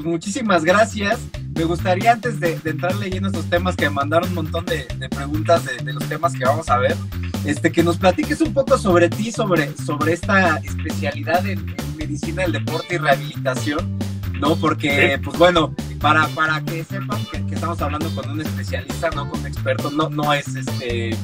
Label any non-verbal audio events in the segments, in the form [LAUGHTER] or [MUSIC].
pues muchísimas gracias. Me gustaría antes de, entrar leyendo estos temas que me mandaron un montón de, preguntas de, los temas que vamos a ver, este, que nos platiques un poco sobre ti, sobre, sobre esta especialidad en, medicina del deporte y rehabilitación, ¿no? Porque, pues bueno, para, para que sepan que, estamos hablando con un especialista, no con un experto, no, no es este eh,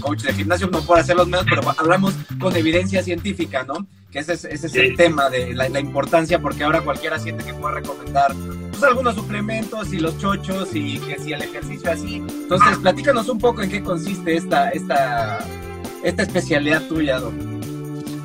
coach de gimnasio, no por hacer los medios, pero hablamos con evidencia científica, ¿no? Que ese es, ese es el tema de la, importancia, porque ahora cualquiera siente que puede recomendar pues, algunos suplementos y los chochos y que si el ejercicio así. Entonces, platícanos un poco en qué consiste esta, esta, esta especialidad tuya, Don.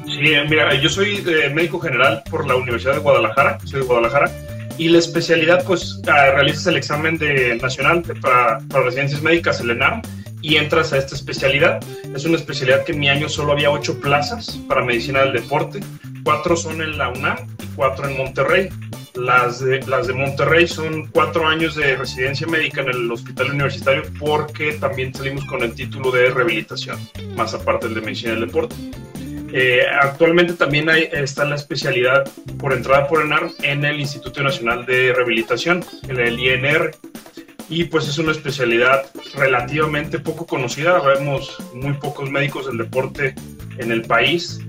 Sí, mira, yo soy médico general por la Universidad de Guadalajara, soy de Guadalajara y la especialidad, pues, ah, realizas el examen de nacional para, para residencias médicas, el ENAM, y entras a esta especialidad. Es una especialidad que en mi año solo había ocho plazas para medicina del deporte. Cuatro son en la UNAM y cuatro en Monterrey. Las de, las de Monterrey son cuatro años de residencia médica en el hospital universitario porque también salimos con el título de rehabilitación, más aparte del de medicina del deporte. Eh, actualmente también hay, está la especialidad por entrada por ENAR en el Instituto Nacional de Rehabilitación, el INR. Y pues es una especialidad relativamente poco conocida. Vemos muy pocos médicos del deporte en el país.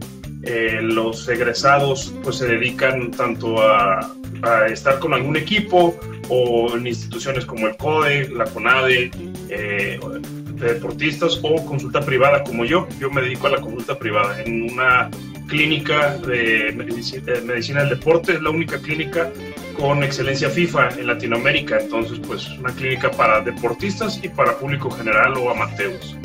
Eh, los egresados pues se dedican tanto a, estar con algún equipo o en instituciones como el CODE, la CONADE, eh, de deportistas o consulta privada como yo. Yo me dedico a la consulta privada en una clínica de medicina, del deporte, es la única clínica con excelencia FIFA en Latinoamérica, entonces pues una clínica para deportistas y para público general o amateurs.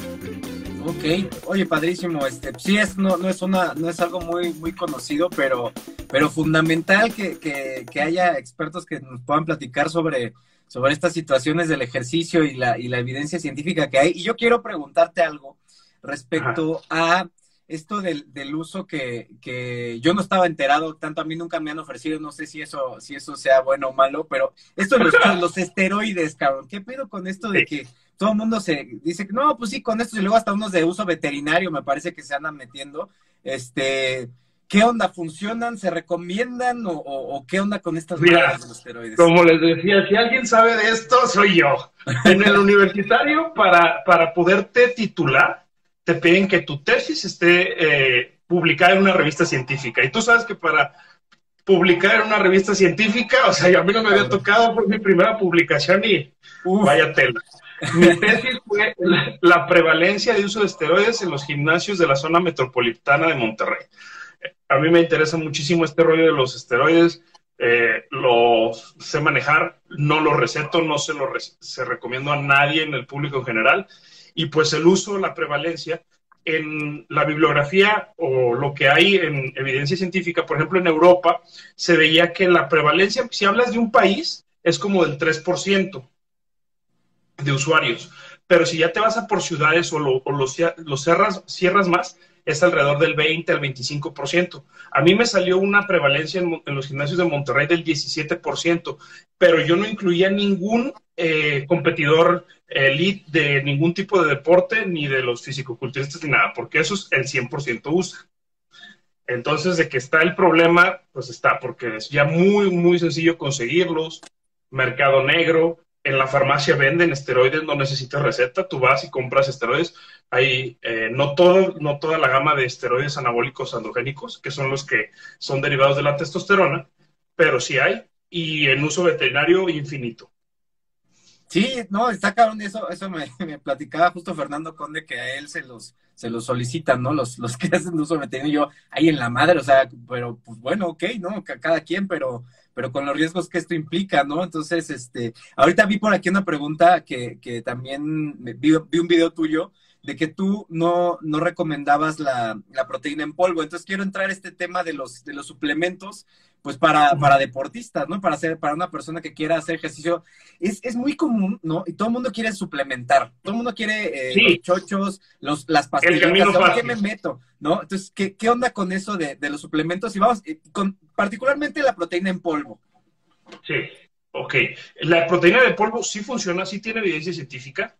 Ok, oye, padrísimo. Este, sí es, no, no es una, no es algo muy, muy conocido, pero, pero fundamental que, que, que haya expertos que nos puedan platicar sobre, sobre estas situaciones del ejercicio y la, y la evidencia científica que hay. Y yo quiero preguntarte algo respecto a esto del, del uso que, que, yo no estaba enterado, tanto a mí nunca me han ofrecido, no sé si eso, si eso sea bueno o malo, pero esto de los, [LAUGHS] los esteroides, cabrón, ¿qué pedo con esto de que todo el mundo se dice que no, pues sí, con esto y luego hasta unos de uso veterinario me parece que se andan metiendo, este, ¿Qué onda? ¿Funcionan? ¿Se recomiendan? ¿O, qué onda con estas Mira, de los esteroides? Como les decía, si alguien sabe de esto, soy yo. En el [LAUGHS] universitario, para, para poderte titular, te piden que tu tesis esté eh, publicada en una revista científica. Y tú sabes que para publicar en una revista científica, o sea, a mí no me había tocado por mi primera publicación y vaya tela. Mi tesis fue la prevalencia de uso de esteroides en los gimnasios de la zona metropolitana de Monterrey a mí me interesa muchísimo este rollo de los esteroides. Eh, los sé manejar, no los receto, no se lo se recomiendo a nadie en el público en general. Y pues el uso, la prevalencia, en la bibliografía o lo que hay en evidencia científica, por ejemplo en Europa, se veía que la prevalencia, si hablas de un país, es como del 3% de usuarios. Pero si ya te vas a por ciudades o, lo, los, los cierras más, es alrededor del 20 al 25%. A mí me salió una prevalencia en, los gimnasios de Monterrey del 17%, pero yo no incluía ningún eh, competidor elite de ningún tipo de deporte, ni de los fisicoculturistas, ni nada, porque eso es el 100% usa. Entonces, de que está el problema, pues está, porque es ya muy, muy sencillo conseguirlos, mercado negro, en la farmacia venden esteroides, no necesitas receta, tú vas y compras esteroides. Hay eh, no, todo, no toda la gama de esteroides anabólicos androgénicos, que son los que son derivados de la testosterona, pero sí hay, y en uso veterinario infinito. Sí, no, está cabrón, eso, eso me, [LAUGHS] platicaba justo Fernando Conde que a él se los, se los solicitan, ¿no? Los, los que hacen uso veterinario, yo ahí en la madre, o sea, pero pues bueno, ok, ¿no? Cada quien, pero pero con los riesgos que esto implica, ¿no? Entonces, este, ahorita vi por aquí una pregunta que, que también vi, vi un video tuyo de que tú no, no recomendabas la, la, proteína en polvo. Entonces quiero entrar a este tema de los, de los suplementos, pues para, para deportistas, ¿no? Para hacer, para una persona que quiera hacer ejercicio. Es, es muy común, ¿no? Y todo el mundo quiere suplementar. Todo el mundo quiere eh, los chochos, los, las pastillas. ¿Qué me meto? ¿No? Entonces, ¿qué, qué onda con eso de, de, los suplementos? Y vamos, eh, con particularmente la proteína en polvo. Sí, ok. La proteína de polvo sí funciona, sí tiene evidencia científica,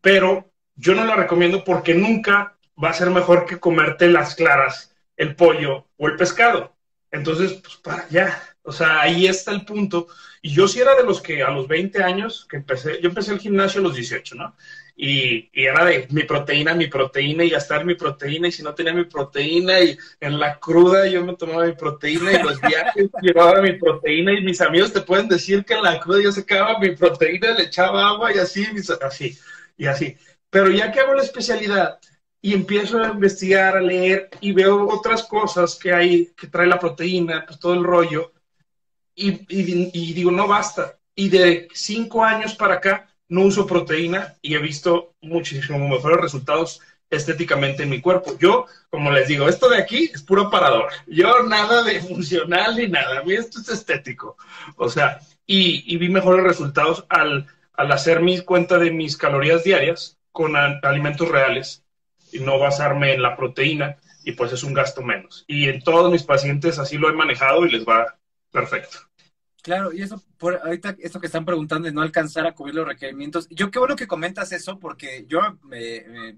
pero yo no la recomiendo porque nunca va a ser mejor que comerte las claras, el pollo o el pescado. Entonces, pues para allá. O sea, ahí está el punto. Y yo sí era de los que a los 20 años que empecé, yo empecé el gimnasio a los 18, ¿no? Y, era de mi proteína, mi proteína y gastar mi proteína. Y si no tenía mi proteína, y en la cruda yo me tomaba mi proteína y los viajes [LAUGHS] llevaba mi proteína. Y mis amigos te pueden decir que en la cruda yo sacaba mi proteína, le echaba agua y así, así, y así. Pero ya que hago la especialidad, y empiezo a investigar, a leer y veo otras cosas que hay, que trae la proteína, pues todo el rollo, y, y, digo, no basta. Y de cinco años para acá no uso proteína y he visto muchísimo mejores resultados estéticamente en mi cuerpo. Yo, como les digo, esto de aquí es puro parador. Yo nada de funcional ni nada. A mí esto es estético. O sea, y, y vi mejores resultados al, al hacer mi cuenta de mis calorías diarias con alimentos reales y no basarme en la proteína y pues es un gasto menos. Y en todos mis pacientes así lo he manejado y les va perfecto. Claro, y eso, por ahorita, esto que están preguntando de no alcanzar a cubrir los requerimientos, yo qué bueno que comentas eso, porque yo,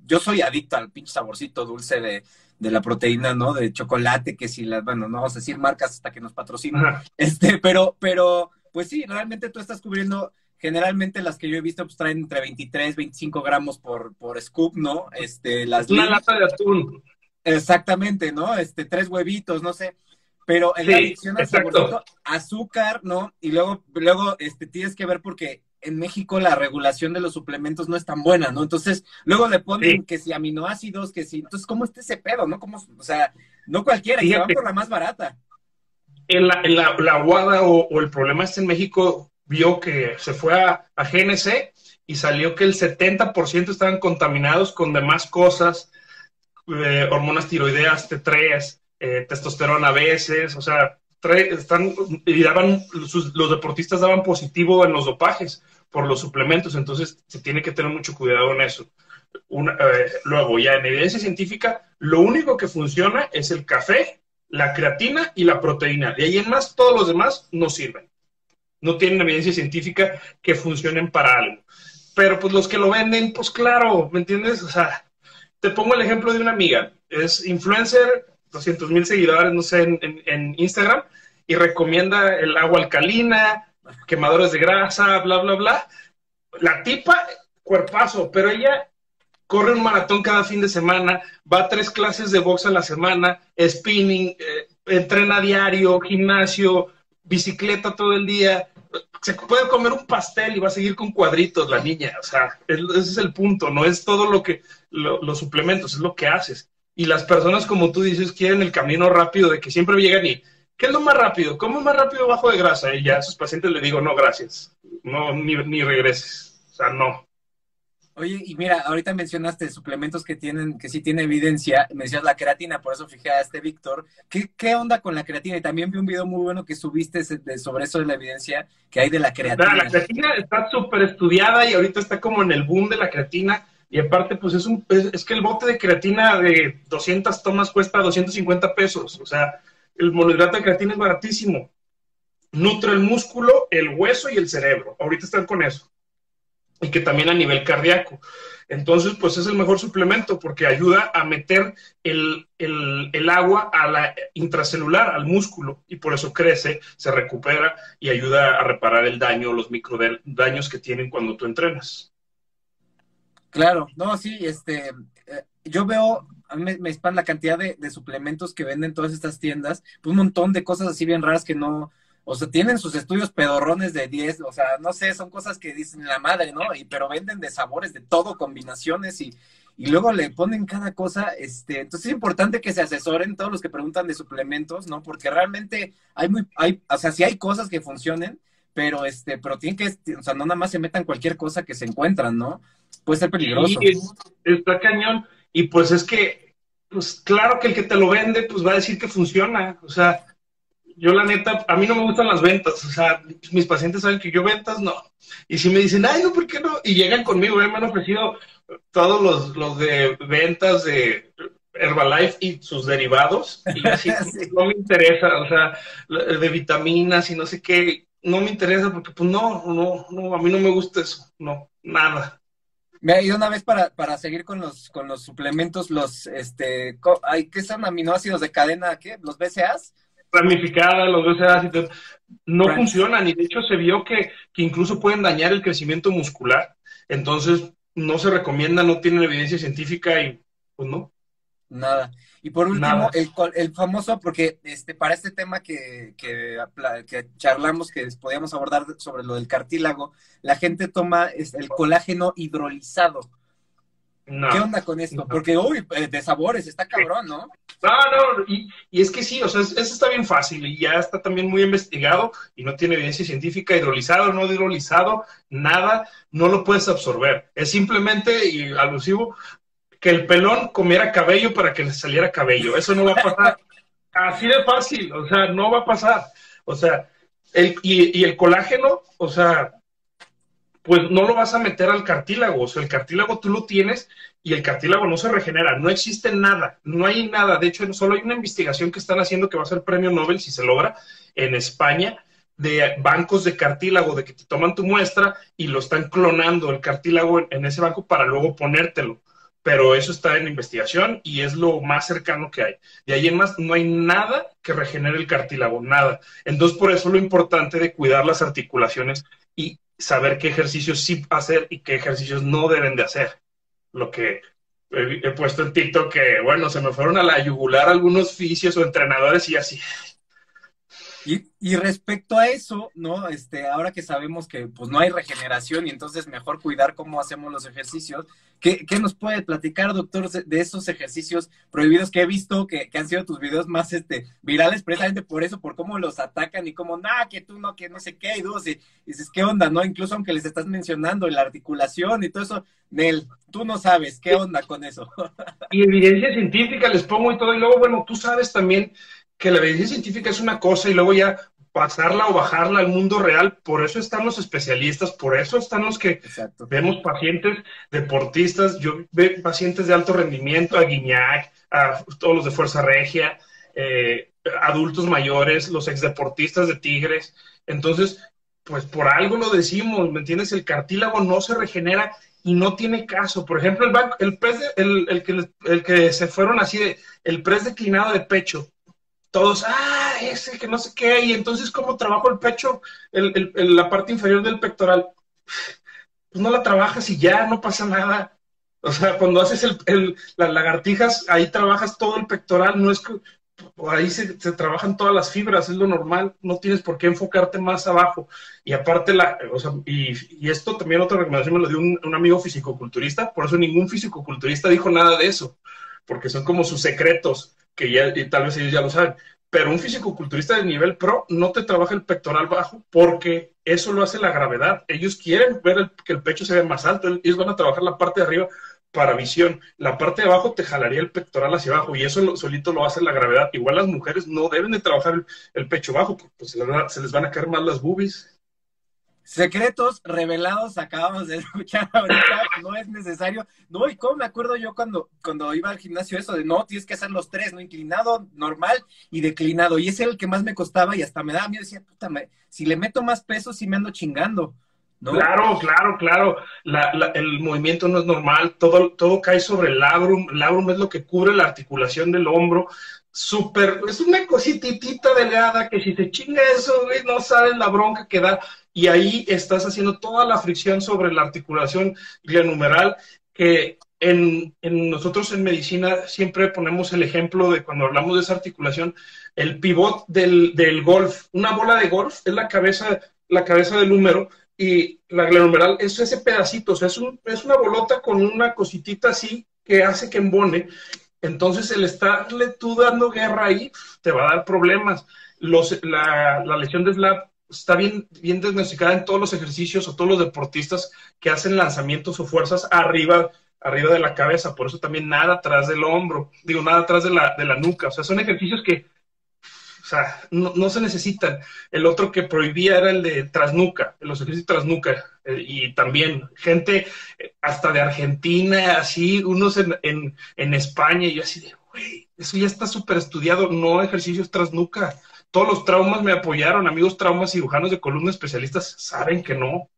yo soy adicto al pinche saborcito dulce de, de, la proteína, ¿no? De chocolate, que si las, bueno, no vamos a decir marcas hasta que nos patrocinan, este, pero, pero, pues sí, realmente tú estás cubriendo generalmente las que yo he visto pues traen entre 23, 25 gramos por, por scoop, ¿no? Este, las Una lata de atún. Exactamente, ¿no? Este, tres huevitos, no sé. Pero en la adicción al saborcito, azúcar, ¿no? Y luego, luego, este, tienes que ver porque en México la regulación de los suplementos no es tan buena, ¿no? Entonces, luego le ponen que si aminoácidos, que si, entonces, ¿cómo está ese pedo, no? ¿Cómo, o sea, no cualquiera, y se van por la más barata. En la, en la, la aguada o, o, el problema está en México, vio que se fue a, GNC y salió que el 70% estaban contaminados con demás cosas, eh, hormonas tiroideas, T3, eh, testosterona a veces, o sea, están, y daban, los deportistas daban positivo en los dopajes por los suplementos, entonces se tiene que tener mucho cuidado en eso. Eh, luego, ya en evidencia científica, lo único que funciona es el café, la creatina y la proteína. De ahí en más, todos los demás no sirven no tienen evidencia científica que funcionen para algo. Pero pues los que lo venden, pues claro, ¿me entiendes? O sea, te pongo el ejemplo de una amiga, es influencer, 200 mil seguidores, no sé, en, Instagram, y recomienda el agua alcalina, quemadores de grasa, bla, bla, bla. La tipa, cuerpazo, pero ella corre un maratón cada fin de semana, va a tres clases de box a la semana, spinning, eh, entrena diario, gimnasio, bicicleta todo el día, se puede comer un pastel y va a seguir con cuadritos la niña, o sea, ese es el punto, no es todo lo que, los suplementos, es lo que haces. Y las personas, como tú dices, quieren el camino rápido de que siempre llegan y, ¿qué es lo más rápido? ¿Cómo más rápido bajo de grasa? Y ya a sus pacientes le digo, no, gracias, no, ni, ni regreses, o sea, no. Oye, y mira, ahorita mencionaste suplementos que tienen, que sí tiene evidencia, me decías la creatina, por eso fijé a este Víctor. ¿Qué, ¿Qué, onda con la creatina? Y también vi un video muy bueno que subiste sobre eso de la evidencia que hay de la creatina. La, creatina está súper estudiada y ahorita está como en el boom de la creatina. Y aparte, pues es un es, que el bote de creatina de 200 tomas cuesta 250 pesos. O sea, el monohidrato de creatina es baratísimo. Nutre el músculo, el hueso y el cerebro. Ahorita están con eso y que también a nivel cardíaco. Entonces, pues es el mejor suplemento porque ayuda a meter el, agua a la intracelular, al músculo, y por eso crece, se recupera y ayuda a reparar el daño, los micro daños que tienen cuando tú entrenas. Claro, no, sí, este, eh, yo veo, a mí me, me la cantidad de, de, suplementos que venden todas estas tiendas, pues un montón de cosas así bien raras que no, o sea, tienen sus estudios pedorrones de 10, o sea, no sé, son cosas que dicen la madre, ¿no? Y, pero venden de sabores, de todo, combinaciones y, y luego le ponen cada cosa, este, entonces es importante que se asesoren todos los que preguntan de suplementos, ¿no? Porque realmente hay muy, hay, o sea, sí hay cosas que funcionen, pero este, pero tienen que, o sea, no nada más se metan cualquier cosa que se encuentran, ¿no? Puede ser peligroso. Sí, está cañón, y pues es que, pues claro que el que te lo vende, pues va a decir que funciona, o sea, yo la neta, a mí no me gustan las ventas, o sea, mis pacientes saben que yo ventas no. Y si me dicen, ay, no, ¿por qué no? Y llegan conmigo, me han ofrecido todos los, los de ventas de Herbalife y sus derivados, y así [LAUGHS] no me interesa, o sea, de vitaminas y no sé qué, no me interesa porque pues no, no, no, a mí no me gusta eso, no, nada. Me ha ido una vez para, para seguir con los, con los suplementos, los, este, ¿qué son aminoácidos de cadena, qué? ¿Los BCAs? Ramificadas, los ves así, no funcionan y de hecho se vio que, que incluso pueden dañar el crecimiento muscular. Entonces, no se recomienda, no tienen evidencia científica y pues no. Nada. Y por último, el, el, famoso, porque este, para este tema que, que, que, charlamos, que podíamos abordar sobre lo del cartílago, la gente toma el colágeno hidrolizado. ¿Qué onda con esto? Porque, uy, eh, de sabores, está cabrón, ¿no? No, no, y, y es que sí, o sea, eso está bien fácil y ya está también muy investigado y no tiene evidencia científica, hidrolizado, no hidrolizado, nada, no lo puedes absorber. Es simplemente, y alusivo, que el pelón comiera cabello para que le saliera cabello. Eso no va a pasar. [LAUGHS] Así de fácil, o sea, no va a pasar. O sea, el, y, y el colágeno, o sea, pues no lo vas a meter al cartílago. O sea, el cartílago tú lo tienes y el cartílago no se regenera. No existe nada, no hay nada. De hecho, solo hay una investigación que están haciendo que va a ser premio Nobel si se logra en España de bancos de cartílago, de que te toman tu muestra y lo están clonando el cartílago en ese banco para luego ponértelo pero eso está en investigación y es lo más cercano que hay. De ahí en más no hay nada que regenere el cartílago, nada. Entonces, por eso lo importante de cuidar las articulaciones y saber qué ejercicios sí hacer y qué ejercicios no deben de hacer. Lo que he, puesto en TikTok que, bueno, se me fueron a la yugular algunos fisios o entrenadores y así, y, respecto a eso, ¿no? Este, ahora que sabemos que pues no hay regeneración y entonces mejor cuidar cómo hacemos los ejercicios, ¿qué, nos puede platicar, doctor, de esos ejercicios prohibidos que he visto que, han sido tus videos más este, virales precisamente por eso, por cómo los atacan y cómo, nada, que tú no, que no sé qué, y, dudas, y, dices, ¿qué onda, no? Incluso aunque les estás mencionando la articulación y todo eso, Nel, tú no sabes, ¿qué onda con eso? [LAUGHS] y evidencia científica les pongo y todo, y luego, bueno, tú sabes también que la evidencia científica es una cosa y luego ya pasarla o bajarla al mundo real. Por eso están los especialistas, por eso están los que vemos pacientes deportistas, yo veo pacientes de alto rendimiento, a Guiñac, a todos los de Fuerza Regia, eh, adultos mayores, los exdeportistas de Tigres. Entonces, pues por algo lo decimos, ¿me entiendes? El cartílago no se regenera y no tiene caso. Por ejemplo, el, el, el, que, el que se fueron así de, el pres declinado de pecho, todos, ah, ese que no sé qué, y entonces, ¿cómo trabajo el pecho, el, la parte inferior del pectoral? Pues no la trabajas y ya, no pasa nada. O sea, cuando haces las lagartijas, ahí trabajas todo el pectoral, no es que ahí se, trabajan todas las fibras, es lo normal, no tienes por qué enfocarte más abajo. Y aparte, la, o sea, y, y, esto también otra recomendación me lo dio un, un amigo fisicoculturista, por eso ningún fisicoculturista dijo nada de eso, porque son como sus secretos que ya, y tal vez ellos ya lo saben, pero un físico-culturista de nivel pro no te trabaja el pectoral bajo porque eso lo hace la gravedad. Ellos quieren ver que el pecho se ve más alto, ellos van a trabajar la parte de arriba para visión. La parte de abajo te jalaría el pectoral hacia abajo y eso solito lo hace la gravedad. Igual las mujeres no deben de trabajar el, pecho bajo porque pues, se, les van a caer más las boobies. Secretos revelados acabamos de [LAUGHS] escuchar ahorita, no es necesario. No, y cómo me acuerdo yo cuando, cuando iba al gimnasio eso de no, tienes que hacer los tres, ¿no? Inclinado, normal y declinado. Y ese era el que más me costaba y hasta me daba miedo. Decía, puta, si le meto más peso, sí me ando chingando. Claro, claro, claro. el movimiento no es normal, todo, todo cae sobre el labrum. El labrum es lo que cubre la articulación del hombro. Súper, es una cosititita delgada que si te chinga eso, no sabes la bronca que da y ahí estás haciendo toda la fricción sobre la articulación glenohumeral que en, nosotros en medicina siempre ponemos el ejemplo de cuando hablamos de esa articulación, el pivot del, golf. Una bola de golf es la cabeza, la cabeza del húmero y la glenohumeral es ese pedacito, o sea, es, es una bolota con una cositita así que hace que embone. Entonces, el estarle tú dando guerra ahí te va a dar problemas. Los, la, la lesión de SLAP está bien, bien diagnosticada en todos los ejercicios o todos los deportistas que hacen lanzamientos o fuerzas arriba, arriba de la cabeza, por eso también nada atrás del hombro, digo, nada atrás de la, de la nuca, o sea, son ejercicios que, o sea, no, se necesitan. El otro que prohibía era el de trasnuca, los ejercicios trasnuca, eh, y también gente eh, hasta de Argentina, así, unos en, en, en España, y yo así de, güey, eso ya está súper estudiado, no ejercicios trasnuca todos los traumas me apoyaron, amigos traumas cirujanos de columna especialistas saben que no.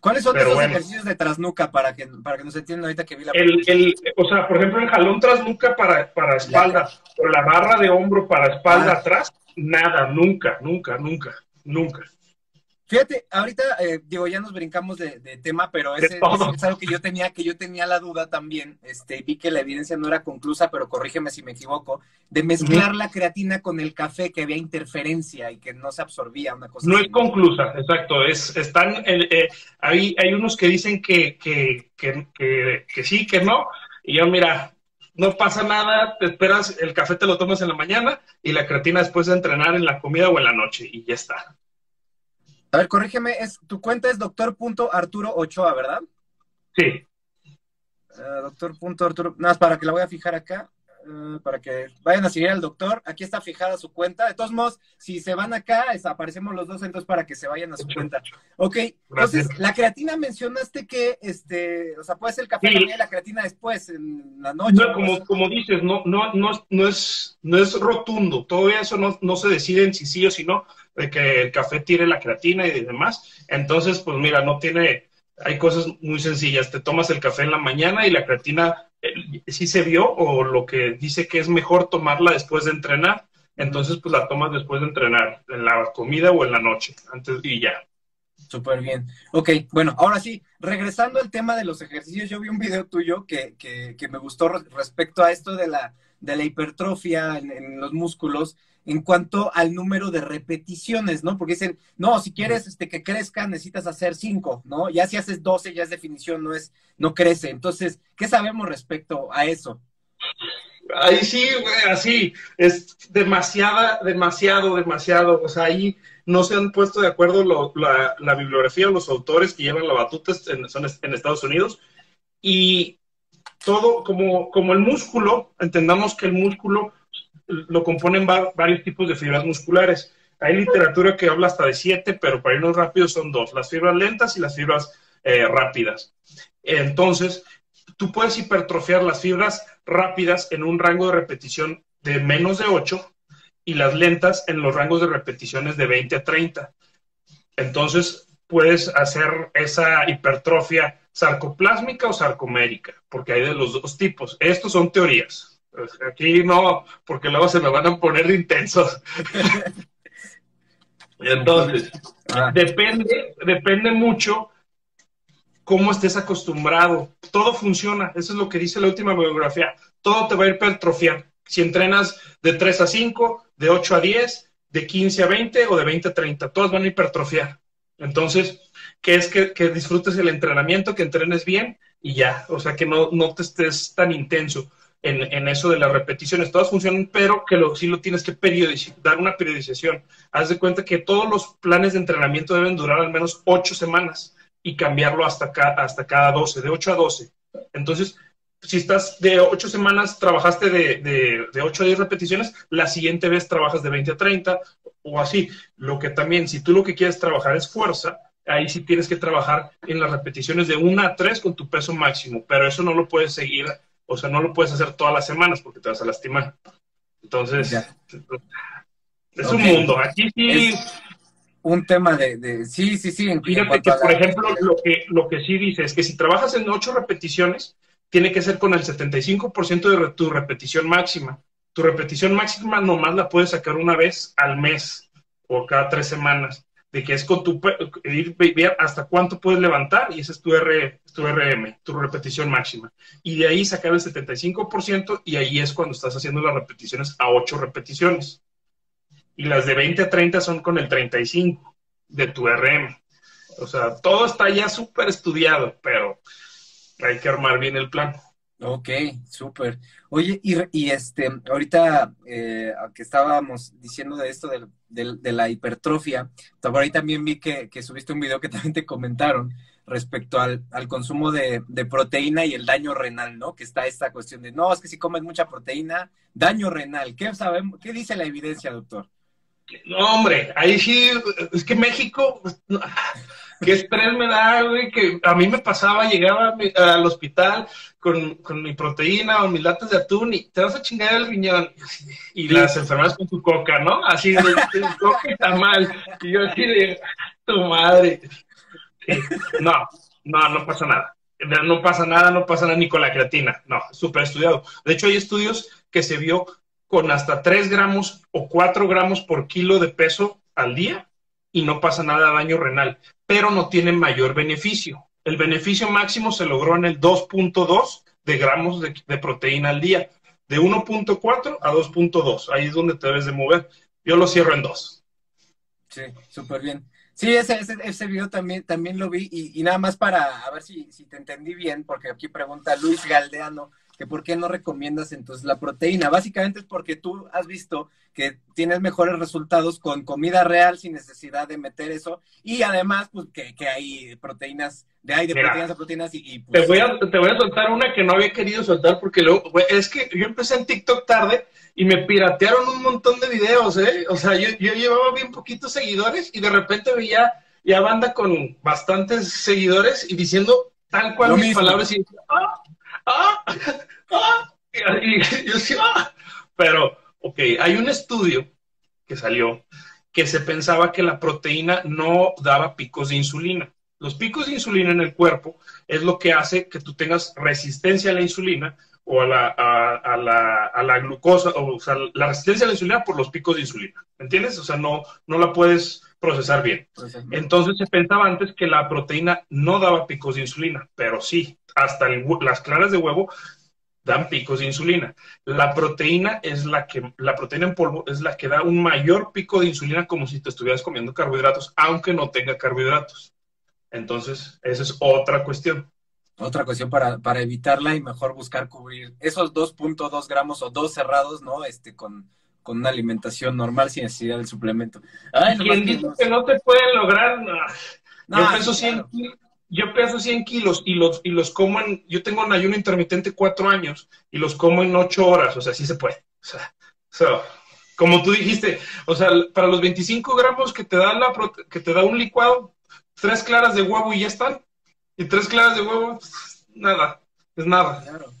¿Cuáles son esos ejercicios de trasnuca para que, para que nos entiendan ahorita que vi la el, el, O sea, por ejemplo, el jalón trasnuca para, para espalda, o la barra de hombro para espalda ah. atrás, nada, nunca, nunca, nunca, nunca. Fíjate, ahorita, eh, digo, ya nos brincamos de, tema, pero ese, es algo que yo tenía, que yo tenía la duda también, este, vi que la evidencia no era conclusa, pero corrígeme si me equivoco, de mezclar la creatina con el café, que había interferencia y que no se absorbía, una cosa No es conclusa, exacto, es, están, eh, hay, hay unos que dicen que, que, que, que sí, que no, y yo, mira, no pasa nada, te esperas, el café te lo tomas en la mañana y la creatina después de entrenar en la comida o en la noche, y ya está. A ver, corrígeme, es, tu cuenta es doctor.arturo Ochoa, ¿verdad? Sí. Uh, doctor.arturo, nada más para que la voy a fijar acá, eh, para que vayan a seguir al doctor. Aquí está fijada su cuenta. De todos modos, si se van acá, aparecemos los dos, entonces para que se vayan a su cuenta. Ok, entonces, la creatina mencionaste que, este, o sea, puede ser el café y la creatina después, en la noche. No, como, como dices, no, no, no, no, es, no es rotundo. Todo eso no, no se decide en si sí o si no de que el café tire la creatina y demás. Entonces, pues mira, no tiene, hay cosas muy sencillas. Te tomas el café en la mañana y la creatina eh, sí se vio o lo que dice que es mejor tomarla después de entrenar. Entonces, pues la tomas después de entrenar, en la comida o en la noche, antes y ya. Súper bien. Ok, bueno, ahora sí, regresando al tema de los ejercicios, yo vi un video tuyo que, que, que me gustó respecto a esto de la, de la hipertrofia en, los músculos en cuanto al número de repeticiones, ¿no? Porque dicen, no, si quieres este, que crezca, necesitas hacer cinco, ¿no? Ya si haces doce, ya es definición, no es, no crece. Entonces, ¿qué sabemos respecto a eso? Ahí sí, así, es demasiada, demasiado, demasiado. O sea, ahí no se han puesto de acuerdo la, bibliografía o los autores que llevan la batuta en, son en Estados Unidos. Y todo como, como el músculo, entendamos que el músculo lo componen varios tipos de fibras musculares. Hay literatura que habla hasta de siete, pero para irnos rápido son dos, las fibras lentas y las fibras eh, rápidas. Entonces, tú puedes hipertrofiar las fibras rápidas en un rango de repetición de menos de 8 y las lentas en los rangos de repeticiones de 20 a 30. Entonces, puedes hacer esa hipertrofia sarcoplásmica o sarcomérica, porque hay de los dos tipos. Estos son teorías. Aquí no, porque luego se me van a poner intensos. [LAUGHS] Entonces, ah. depende, depende mucho cómo estés acostumbrado. Todo funciona, eso es lo que dice la última biografía. Todo te va a hipertrofiar. Si entrenas de 3 a 5, de 8 a 10, de 15 a 20 o de 20 a 30, todas van a hipertrofiar. Entonces, que es que, disfrutes el entrenamiento, que entrenes bien y ya, o sea, que no, no te estés tan intenso en, eso de las repeticiones, todas funcionan, pero que lo, sí lo tienes que dar una periodización. Haz de cuenta que todos los planes de entrenamiento deben durar al menos ocho semanas y cambiarlo hasta, hasta cada 12, de 8 a 12. Entonces, si estás de ocho semanas, trabajaste de, de, de 8 a 10 repeticiones, la siguiente vez trabajas de 20 a 30 o así. Lo que también, si tú lo que quieres trabajar es fuerza, ahí sí tienes que trabajar en las repeticiones de 1 a 3 con tu peso máximo, pero eso no lo puedes seguir, o sea, no lo puedes hacer todas las semanas porque te vas a lastimar. Entonces, es un mundo. Aquí sí... un tema de, sí, sí, sí. Fíjate que, por ejemplo, lo que, lo que sí dice es que si trabajas en 8 repeticiones, tiene que ser con el 75% de tu repetición máxima. Tu repetición máxima nomás la puedes sacar una vez al mes o cada tres semanas de que es con tu, ir, ver hasta cuánto puedes levantar y ese es tu, R, tu RM, tu repetición máxima. Y de ahí sacar el 75% y ahí es cuando estás haciendo las repeticiones a 8 repeticiones. Y las de 20 a 30 son con el 35 de tu RM. O sea, todo está ya súper estudiado, pero hay que armar bien el plan. Ok, súper. Oye, y, y, este, ahorita eh, que estábamos diciendo de esto de, la hipertrofia, ahí también vi que, subiste un video que [LAUGHS] también te comentaron respecto al, consumo de, proteína y el daño renal, ¿no? Que está esta cuestión de, no, es que si comes mucha proteína, daño renal. ¿Qué sabemos? ¿Qué dice la evidencia, doctor? No, hombre, ahí sí, es que México, qué estrés me da, güey, que a mí me pasaba, llegaba al hospital con, mi proteína o mis latas de atún y te vas a chingar el riñón. Y las enfermeras con tu coca, ¿no? Así de, coca está mal. Y yo así de, tu madre. No, no, no pasa nada. No pasa nada, no pasa nada ni con la creatina. No, súper estudiado. De hecho, hay estudios que se vio con hasta 3 gramos o 4 gramos por kilo de peso al día y no pasa nada daño renal, pero no tiene mayor beneficio. El beneficio máximo se logró en el 2.2 de gramos de, de, proteína al día, de 1.4 a 2.2. Ahí es donde te debes de mover. Yo lo cierro en 2. Sí, súper bien. Sí, ese, ese, ese, video también, también lo vi y, y, nada más para a ver si, si te entendí bien, porque aquí pregunta Luis Galdeano, que por qué no recomiendas entonces la proteína. Básicamente es porque tú has visto que tienes mejores resultados con comida real sin necesidad de meter eso y además pues que, que hay proteínas de hay de Mira, proteínas a proteínas y, y pues, te, voy a, te voy a soltar una que no había querido soltar porque luego es que yo empecé en TikTok tarde y me piratearon un montón de videos, ¿eh? O sea, yo, yo llevaba bien poquitos seguidores y de repente veía ya banda con bastantes seguidores y diciendo tal cual Lo mis mismo. palabras y ¡ah! [LAUGHS] ¡ah! ¡ah! Y, y yo decía, ¡ah! Pero, ok, hay un estudio que salió que se pensaba que la proteína no daba picos de insulina. Los picos de insulina en el cuerpo es lo que hace que tú tengas resistencia a la insulina o a la, a, a la, a la glucosa, o, o, sea, la resistencia a la insulina por los picos de insulina. ¿Entiendes? O sea, no, no la puedes procesar bien. Entonces se pensaba antes que la proteína no daba picos de insulina, pero sí, hasta el, las claras de huevo dan picos de insulina. La proteína es la que, la proteína en polvo es la que da un mayor pico de insulina como si te estuvieras comiendo carbohidratos, aunque no tenga carbohidratos. Entonces, esa es otra cuestión. Otra cuestión para, para evitarla y mejor buscar cubrir esos 2.2 gramos o dos cerrados, ¿no? Este, con, con una alimentación normal sin necesidad del suplemento. Ay, ¿Quién dice que, no te pueden lograr? No. No, yo, peso 100 claro. Yo peso 100 kilos y los, y los como en, yo tengo un ayuno intermitente cuatro años y los como en ocho horas, o sea, sí se puede. O sea, so, como tú dijiste, o sea, para los 25 gramos que te da, la, que te da un licuado, tres claras de huevo y ya están. Y tres claras de huevo, nada, es nada. Claro.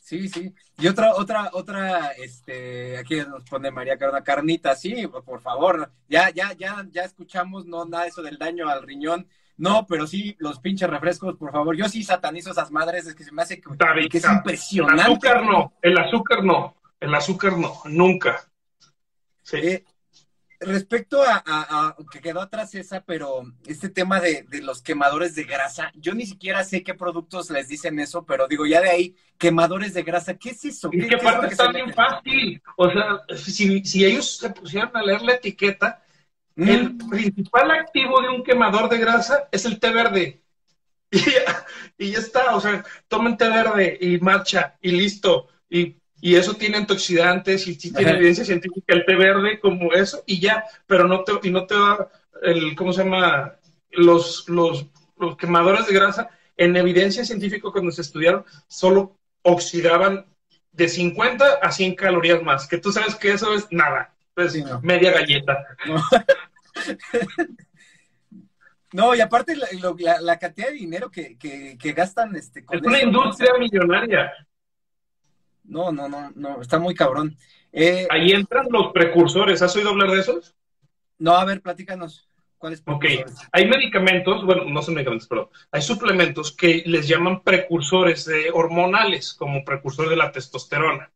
Sí, sí. Y otra, otra, otra, este, aquí nos pone María Carona, carnita, sí, por favor. Ya, ya, ya, ya escuchamos, no, nada eso del daño al riñón. No, pero sí, los pinches refrescos, por favor. Yo sí satanizo esas madres, es que se me hace que, que es impresionante. El azúcar no, el azúcar no, el azúcar no, nunca. Sí. Eh, respecto a, a, a, que quedó atrás esa, pero este tema de, de, los quemadores de grasa, yo ni siquiera sé qué productos les dicen eso, pero digo, ya de ahí, quemadores de grasa, ¿qué es eso? Es ¿Qué, que qué aparte está bien fácil. O sea, si, si, ellos se pusieran a leer la etiqueta, mm. el principal activo de un quemador de grasa es el té verde. [LAUGHS] Y ya, y ya está, o sea, tomen té verde y marcha y listo. Y y eso tiene antioxidantes y sí tiene evidencia científica el té verde como eso y ya, pero no te, y no te va el, ¿cómo se llama? Los, los, los quemadores de grasa en evidencia científica cuando se estudiaron solo oxidaban de 50 a 100 calorías más, que tú sabes que eso es nada, pues sí, no. media galleta. No. [LAUGHS] No, y aparte la, la, la, cantidad de dinero que, que, que gastan este, con Es una eso, industria ¿no? millonaria. No, no, no, no, está muy cabrón. Eh, Ahí entran los precursores. ¿Has oído hablar de esos? No, a ver, platícanos. ¿Cuáles Ok, hay medicamentos, bueno, no son medicamentos, pero hay suplementos que les llaman precursores hormonales, como precursor de la testosterona.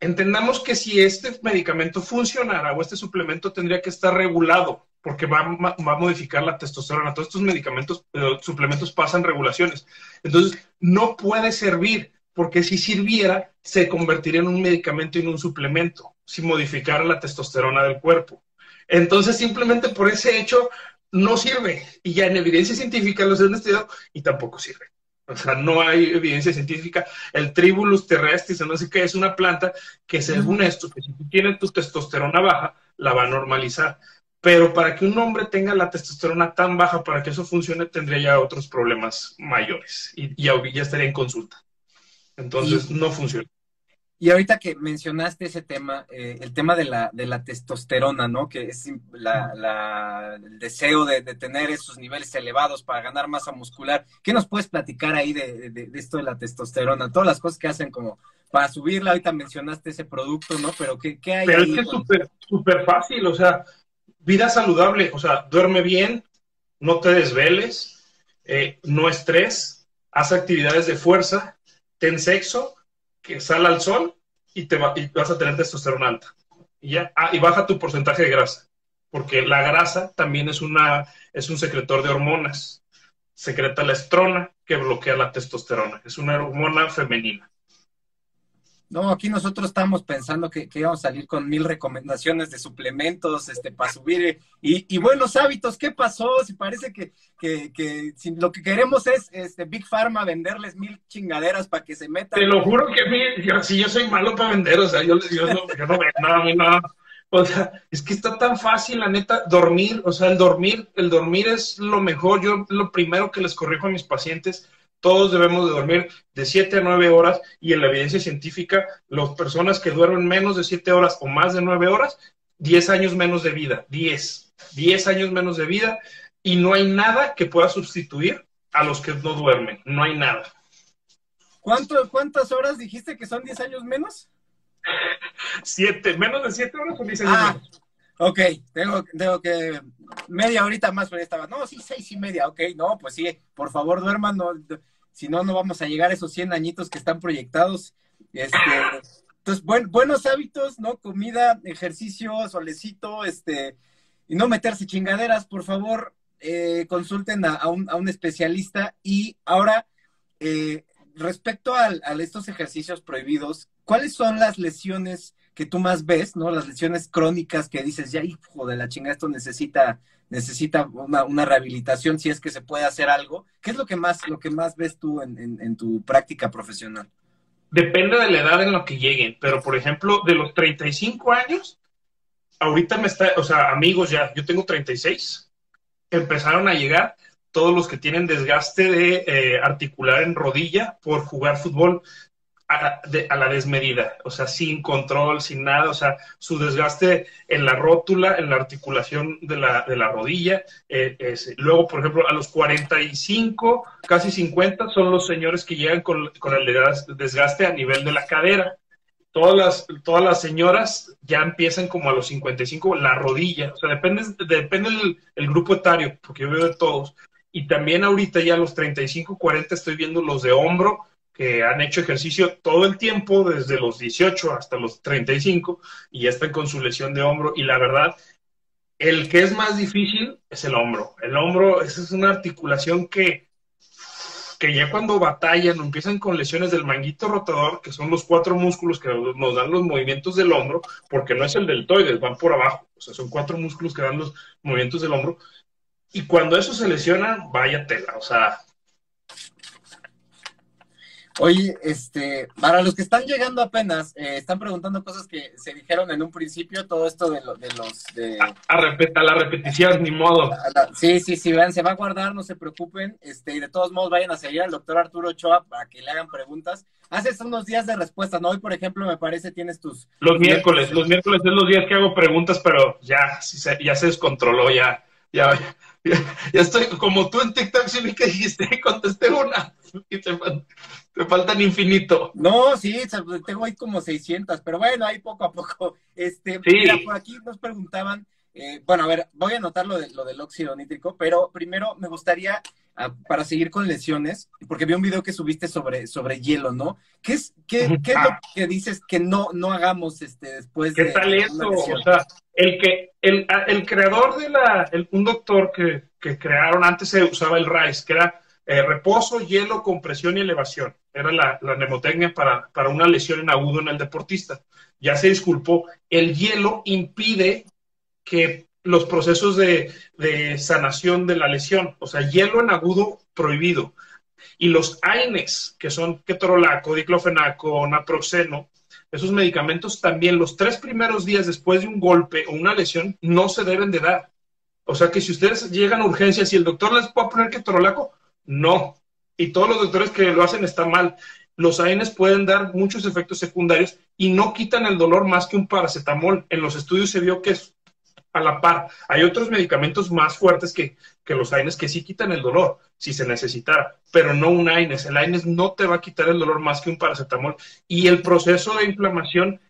Entendamos que si este medicamento funcionara o este suplemento tendría que estar regulado, porque va, va a modificar la testosterona. Todos estos medicamentos, eh, suplementos pasan regulaciones. Entonces, no puede servir porque si sirviera, se convertiría en un medicamento y en un suplemento, si modificara la testosterona del cuerpo. Entonces, simplemente por ese hecho, no sirve. Y ya en evidencia científica los han estudiado y tampoco sirve. O sea, no hay evidencia científica. El tribulus terrestris, no sé qué, es una planta que según esto, que si tú tienes tu testosterona baja, la va a normalizar. Pero para que un hombre tenga la testosterona tan baja, para que eso funcione, tendría ya otros problemas mayores y ya, ya estaría en consulta. Entonces, y, no funciona. Y ahorita que mencionaste ese tema, eh, el tema de la, de la testosterona, ¿no? Que es la, la, el deseo de, de, tener esos niveles elevados para ganar masa muscular. ¿Qué nos puedes platicar ahí de, de, de, esto de la testosterona? Todas las cosas que hacen como para subirla, ahorita mencionaste ese producto, ¿no? Pero ¿qué, qué hay Pero ahí? es que es súper super fácil, o sea, vida saludable, o sea, duerme bien, no te desveles, eh, no estrés, haz actividades de fuerza, ten sexo, que sal al sol y, te y vas a tener testosterona alta. Y ya, ah, y baja tu porcentaje de grasa, porque la grasa también es, una, es un secretor de hormonas. Secreta la estrona que bloquea la testosterona. Es una hormona femenina. No, aquí nosotros estamos pensando que, íbamos a salir con mil recomendaciones de suplementos este, para subir y, y buenos hábitos. ¿Qué pasó? Si parece que, que, si lo que queremos es este, Big Pharma venderles mil chingaderas para que se metan. Te lo juro que mí, yo, si yo soy malo para vender, o sea, yo, yo, no, yo no vendo a mí nada. O sea, es que está tan fácil, la neta, dormir, o sea, el dormir, el dormir es lo mejor. Yo lo primero que les corrijo a mis pacientes todos debemos de dormir de 7 a 9 horas y en la evidencia científica, las personas que duermen menos de 7 horas o más de 9 horas, 10 años menos de vida, 10, 10 años menos de vida y no hay nada que pueda sustituir a los que no duermen, no hay nada. ¿Cuánto, ¿Cuántas horas dijiste que son 10 años menos? [LAUGHS] 7, menos de 7 horas o 10 años ah. menos. Ok, tengo, tengo que media horita más, pero estaba, no, sí, seis y media, ok, no, pues sí, por favor duerman, no, si no, no vamos a llegar a esos 100 añitos que están proyectados. Este, entonces, buenos hábitos, ¿no? Comida, ejercicio, solecito, este, y no meterse chingaderas, por favor, eh, consulten a, un, a, un, especialista. Y ahora, eh, respecto a, a estos ejercicios prohibidos, ¿cuáles son las lesiones que tú más ves, ¿no? Las lesiones crónicas que dices, ya, hijo de la chingada, esto necesita, necesita una, rehabilitación, si es que se puede hacer algo. ¿Qué es lo que más, lo que más ves tú en, en, tu práctica profesional? Depende de la edad en lo que lleguen, pero por ejemplo, de los 35 años, ahorita me está, o sea, amigos ya, yo tengo 36, empezaron a llegar todos los que tienen desgaste de eh, articular en rodilla por jugar fútbol a, la desmedida, o sea, sin control, sin nada, o sea, su desgaste en la rótula, en la articulación de la, de la rodilla. Eh, luego, por ejemplo, a los 45, casi 50, son los señores que llegan con, con el desgaste a nivel de la cadera. Todas las, todas las señoras ya empiezan como a los 55, la rodilla, o sea, depende, depende el, el grupo etario, porque yo veo de todos. Y también ahorita ya a los 35, 40 estoy viendo los de hombro, que han hecho ejercicio todo el tiempo, desde los 18 hasta los 35, y ya están con su lesión de hombro. Y la verdad, el que es más difícil es el hombro. El hombro, esa es una articulación que, que ya cuando batallan empiezan con lesiones del manguito rotador, que son los cuatro músculos que nos dan los movimientos del hombro, porque no es el deltoides, van por abajo. O sea, son cuatro músculos que dan los movimientos del hombro. Y cuando eso se lesiona, vaya tela. O sea, Oye, este, para los que están llegando apenas, eh, están preguntando cosas que se dijeron en un principio, todo esto de, de los... De, a, la repetición, ni modo. sí, sí, sí, vean, se va a guardar, no se preocupen, este, y de todos modos vayan a seguir al doctor Arturo Ochoa para que le hagan preguntas. Haces unos días de respuesta, ¿no? Hoy, por ejemplo, me parece tienes tus... Los miércoles, los miércoles es los días que hago preguntas, pero ya, ya se descontroló, ya, ya, [LAUGHS] ya, estoy como tú en TikTok, sí que dijiste, [LAUGHS] contesté una, y te, faltan infinito. No, sí, tengo ahí como 600, pero bueno, ahí poco a poco. Este, mira, por aquí nos preguntaban, eh, bueno, a ver, voy a anotar lo, de, lo del óxido nítrico, pero primero me gustaría, ah, para seguir con lesiones, porque vi un video que subiste sobre, sobre hielo, ¿no? ¿Qué es, qué, qué es lo que dices que no, no hagamos este, después ¿Qué tal eso? O sea, el que, el, el creador de la, el, un doctor que, que crearon, antes se usaba el RICE, que era eh, reposo, hielo, compresión y elevación. Era la, la mnemotecnia para, para, una lesión en agudo en el deportista. Ya se disculpó. El hielo impide que los procesos de, de sanación de la lesión, o sea, hielo en agudo prohibido. Y los AINES, que son ketorolaco, diclofenaco, naproxeno, esos medicamentos también los tres primeros días después de un golpe o una lesión no se deben de dar. O sea que si ustedes llegan a urgencias y el doctor les puede poner ketorolaco, no. Y todos los doctores que lo hacen están mal. Los ANs pueden dar muchos efectos secundarios y no quitan el dolor más que un paracetamol. En los estudios se vio que es a la par. Hay otros medicamentos más fuertes que, que los AINES que sí quitan el dolor, si se necesitara, pero no un AINES. El AINES no te va a quitar el dolor más que un paracetamol. Y el proceso de inflamación,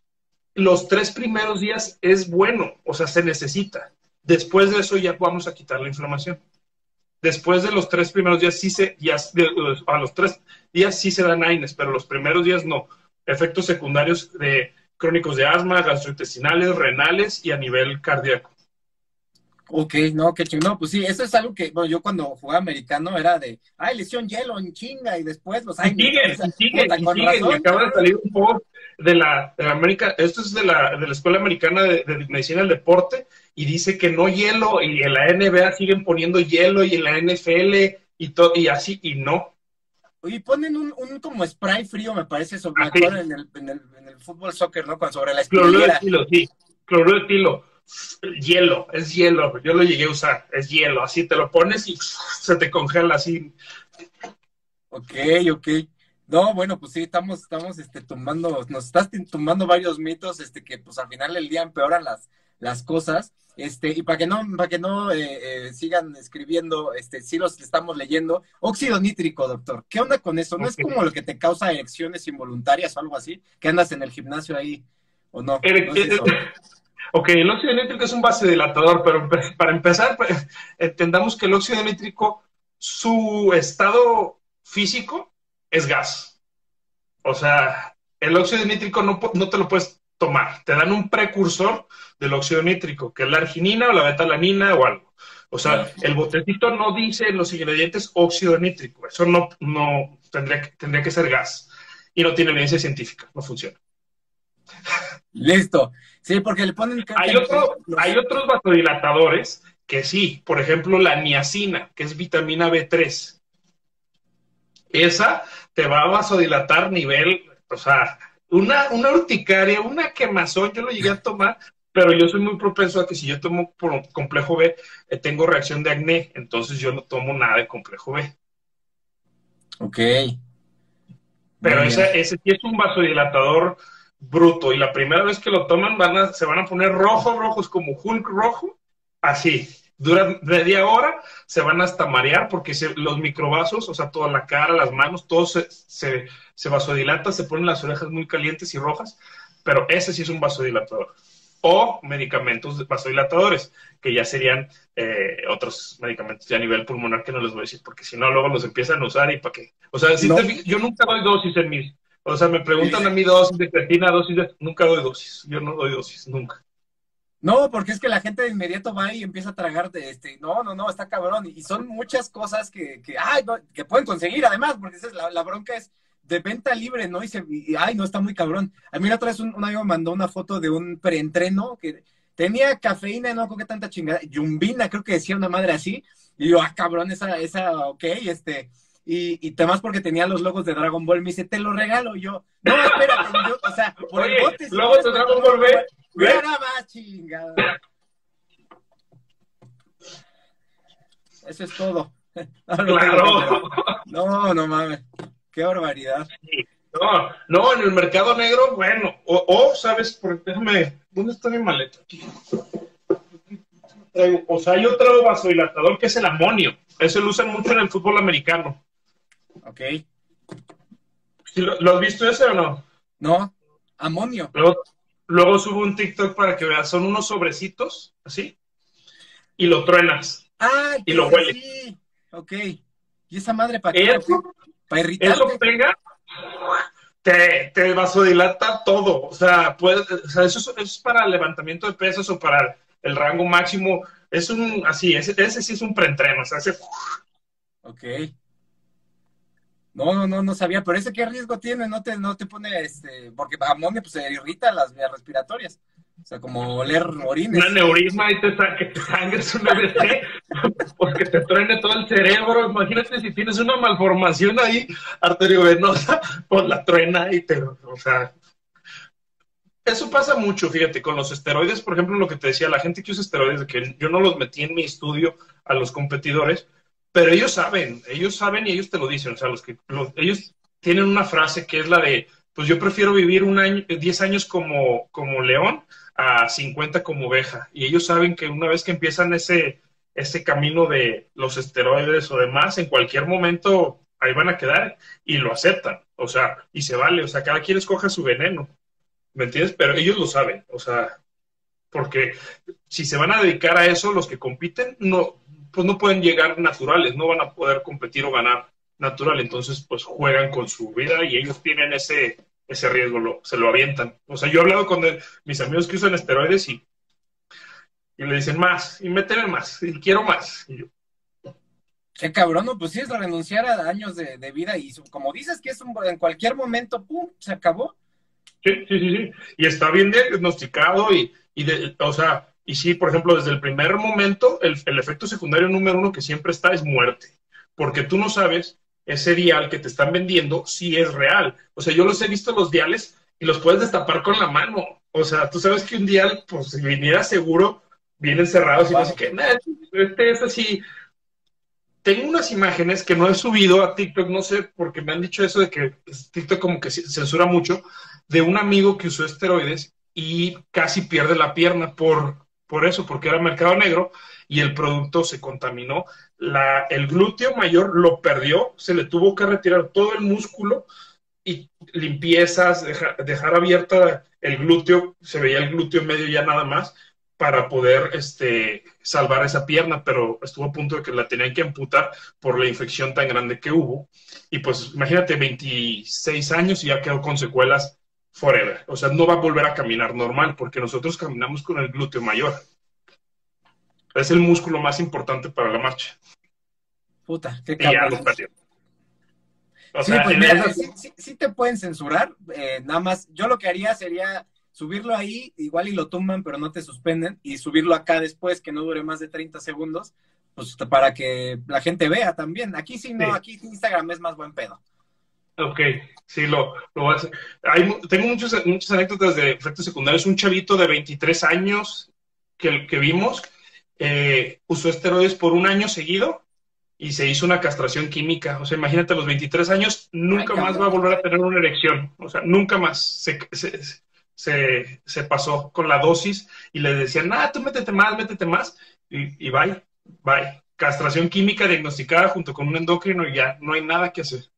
los tres primeros días es bueno, o sea, se necesita. Después de eso ya vamos a quitar la inflamación. Después de los tres primeros días sí se, ya, a los tres días sí se dan AINES, pero los primeros días no, efectos secundarios de crónicos de asma, gastrointestinales, renales y a nivel cardíaco. Ok, no, qué chingón. No, pues sí, eso es algo que, bueno, yo cuando jugaba americano era de, ay, lesión hielo en chinga, y después los hay. Sigue, sigue, sigue, y acaba de salir un post de la, de América, esto es de la, de la Escuela Americana de, Medicina del Deporte, y dice que no hielo, y en la NBA siguen poniendo hielo, y en la NFL, y todo, y así, y no. Oye, ponen un, un como spray frío, me parece, sobre, en, el, en, el, en el fútbol soccer, ¿no? Cuando sobre la Cloruro de estilo, sí, cloruro de estilo hielo, es hielo, yo lo llegué a usar, es hielo, así te lo pones y se te congela así. Ok, ok. No, bueno, pues sí, estamos, estamos este, tumbando, nos estás tumbando varios mitos, este, que pues al final del día empeoran las, las cosas. Este, y para que no, para que no eh, eh, sigan escribiendo, este, sí los estamos leyendo. Óxido nítrico, doctor. ¿Qué onda con eso? ¿No es como lo que te causa erecciones involuntarias o algo así? Que andas en el gimnasio ahí, ¿o no? [LAUGHS] Ok, el óxido nítrico es un vasodilatador, pero [LAUGHS] para empezar, pues, entendamos que el óxido nítrico, su estado físico es gas. O sea, el óxido nítrico no, te lo puedes tomar. Te dan un precursor del óxido nítrico, que es la arginina o la betalanina o algo. O sea, el botecito no dice en los ingredientes óxido nítrico. Eso no, no tendría, tendría que ser gas. Y no tiene evidencia científica, no funciona. Listo. Sí, porque le ponen... Hay, hay otros vasodilatadores que sí, por ejemplo, la niacina, que es vitamina B3. Esa te va a vasodilatar nivel, o sea, una, una urticaria, una quemazón, yo lo llegué a tomar, pero yo soy muy propenso a que si yo tomo complejo B, eh, tengo reacción de acné, entonces yo no tomo nada de complejo B. Ok. Pero ese, ese sí es un vasodilatador bruto y la primera vez que lo toman van a, se van a poner rojos, rojos como Hulk rojo, así. Dura media hora, se van hasta marear porque los microvasos, o sea, toda la cara, las manos, todo se, se, vasodilata, se ponen las orejas muy calientes y rojas, pero ese sí es un vasodilatador. O medicamentos vasodilatadores, que ya serían eh, otros medicamentos ya a nivel pulmonar que no les voy a decir, porque si no, luego los empiezan a usar y para qué. O sea, si yo nunca doy dosis en mis, o sea, me preguntan a mí dosis de creatina, dosis de... Nunca doy dosis. Yo no doy dosis, nunca. No, porque es que la gente de inmediato va y empieza a tragar de este, no, no, no, está cabrón. Y son muchas cosas que, que, ay, que pueden conseguir además, porque esa es la, bronca es de venta libre, ¿no? Y, se, ay, no, está muy cabrón. A mí la otra vez un, un amigo me mandó una foto de un preentreno que tenía cafeína, no, con qué tanta chingada, yumbina, creo que decía una madre así. Y yo, ah, cabrón, esa, esa, ok, este, y, y además porque tenía los logos de Dragon Ball, me dice, te lo regalo. yo, no, espérate, yo, o sea, por el bote. Logos de Dragon Ball. Nada más, chingada. Eso es todo. [LAUGHS] Claro. No, no mames. Qué barbaridad. No, no, en el mercado negro, bueno, o, o sabes, por, déjame, ¿dónde está mi maleta? O sea, hay otro vasodilatador que es el amonio. Ese lo usan mucho en el fútbol americano. Ok. ¿Lo, has visto ese o no? No, amonio. Luego, subo un TikTok para que veas, son unos sobrecitos, así, y lo truenas. Ah, y lo huele. Sí. Ok. ¿Y esa madre para qué? ¿Para irritar? Eso pega, te, te vasodilata todo. O sea, puede, o sea eso, es, para levantamiento de pesos o para el rango máximo. Es un, así, ese, ese sí es un preentreno, o sea, ese... Ok. No, no, no, no sabía, pero ese qué riesgo tiene, no te, no te pone, este, porque amonio pues se irrita las vías respiratorias. O sea, como oler orines. Una neurisma y te, que te sangres un ABC, [LAUGHS] porque te truene todo el cerebro. Imagínate si tienes una malformación ahí arteriovenosa, pues la truena y te, o sea, eso pasa mucho, fíjate, con los esteroides, por ejemplo, lo que te decía, la gente que usa esteroides, que yo no los metí en mi estudio a los competidores, pero ellos saben, ellos saben y ellos te lo dicen, o sea, los que ellos tienen una frase que es la de, pues yo prefiero vivir un año, 10 años como, como león a 50 como oveja. Y ellos saben que una vez que empiezan ese, ese camino de los esteroides o demás, en cualquier momento ahí van a quedar y lo aceptan, o sea, y se vale, o sea, cada quien escoge su veneno, ¿me entiendes? Pero ellos lo saben, o sea, porque si se van a dedicar a eso, los que compiten, no, pues no pueden llegar naturales, no van a poder competir o ganar natural, entonces pues juegan con su vida y ellos tienen ese, ese riesgo, lo, se lo avientan. O sea, yo he hablado con mis amigos que usan esteroides y, y le dicen más, y méteme más, y quiero más. Y yo, Qué cabrón, no, pues sí es renunciar a años de, vida y como dices que es en cualquier momento, pum, se acabó. Sí, sí, sí, sí. Y está bien diagnosticado y, y de, o sea, y sí, por ejemplo, desde el primer momento, el, el, efecto secundario número uno que siempre está es muerte, porque tú no sabes ese dial que te están vendiendo si es real. O sea, yo los he visto los diales y los puedes destapar con la mano. O sea, tú sabes que un dial, pues si viniera seguro, vienen cerrados y no sé qué. Este es así tengo unas imágenes que no he subido a TikTok, no sé, porque me han dicho eso de que TikTok como que censura mucho, de un amigo que usó esteroides y casi pierde la pierna por, por eso, porque era mercado negro y el producto se contaminó. La, el glúteo mayor lo perdió, se le tuvo que retirar todo el músculo y limpiezas, dejar, abierta el glúteo, se veía el glúteo medio ya nada más, para poder este, salvar esa pierna, pero estuvo a punto de que la tenían que amputar por la infección tan grande que hubo. Y pues imagínate, 26 años y ya quedó con secuelas forever. O sea, no va a volver a caminar normal porque nosotros caminamos con el glúteo mayor. Es el músculo más importante para la marcha. Puta, qué cabrón. sí, pues mira, sí, te pueden censurar. Eh, nada más, yo lo que haría sería subirlo ahí, igual y lo tumban, pero no te suspenden, y subirlo acá después, que no dure más de 30 segundos, pues para que la gente vea también. Aquí sí, no, aquí Instagram es más buen pedo. Ok, sí, lo, lo voy a hacer. tengo muchos, muchas anécdotas de efectos secundarios. Un chavito de 23 años que, que vimos eh, usó esteroides por un año seguido y se hizo una castración química. O sea, imagínate, a los 23 años nunca más va a volver a tener una erección. O sea, nunca más se, se, se, pasó con la dosis y le decían, nada, tú métete más, métete más, y, y bye, bye. Castración química diagnosticada junto con un endocrino y ya no hay nada que hacer.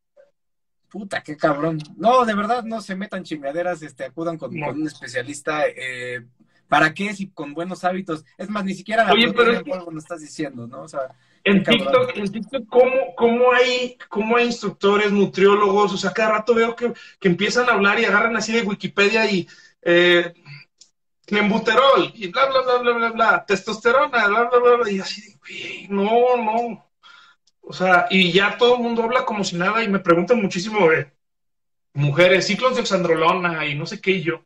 Puta, qué cabrón. No, de verdad, no se metan chingaderas, este, acudan con, un especialista. Eh, ¿Para qué? Si con buenos hábitos. Es más, ni siquiera la Oye, pero es que... estás diciendo, ¿no? O sea, en TikTok, en TikTok ¿cómo, cómo, hay, ¿cómo hay instructores, nutriólogos? O sea, cada rato veo que, que empiezan a hablar y agarran así de Wikipedia y eh, y bla, bla, bla, bla, bla, bla, testosterona, bla, bla, bla, bla, y así, no, no. O sea, y ya todo el mundo habla como si nada y me preguntan muchísimo de mujeres, ciclos de oxandrolona y no sé qué y yo.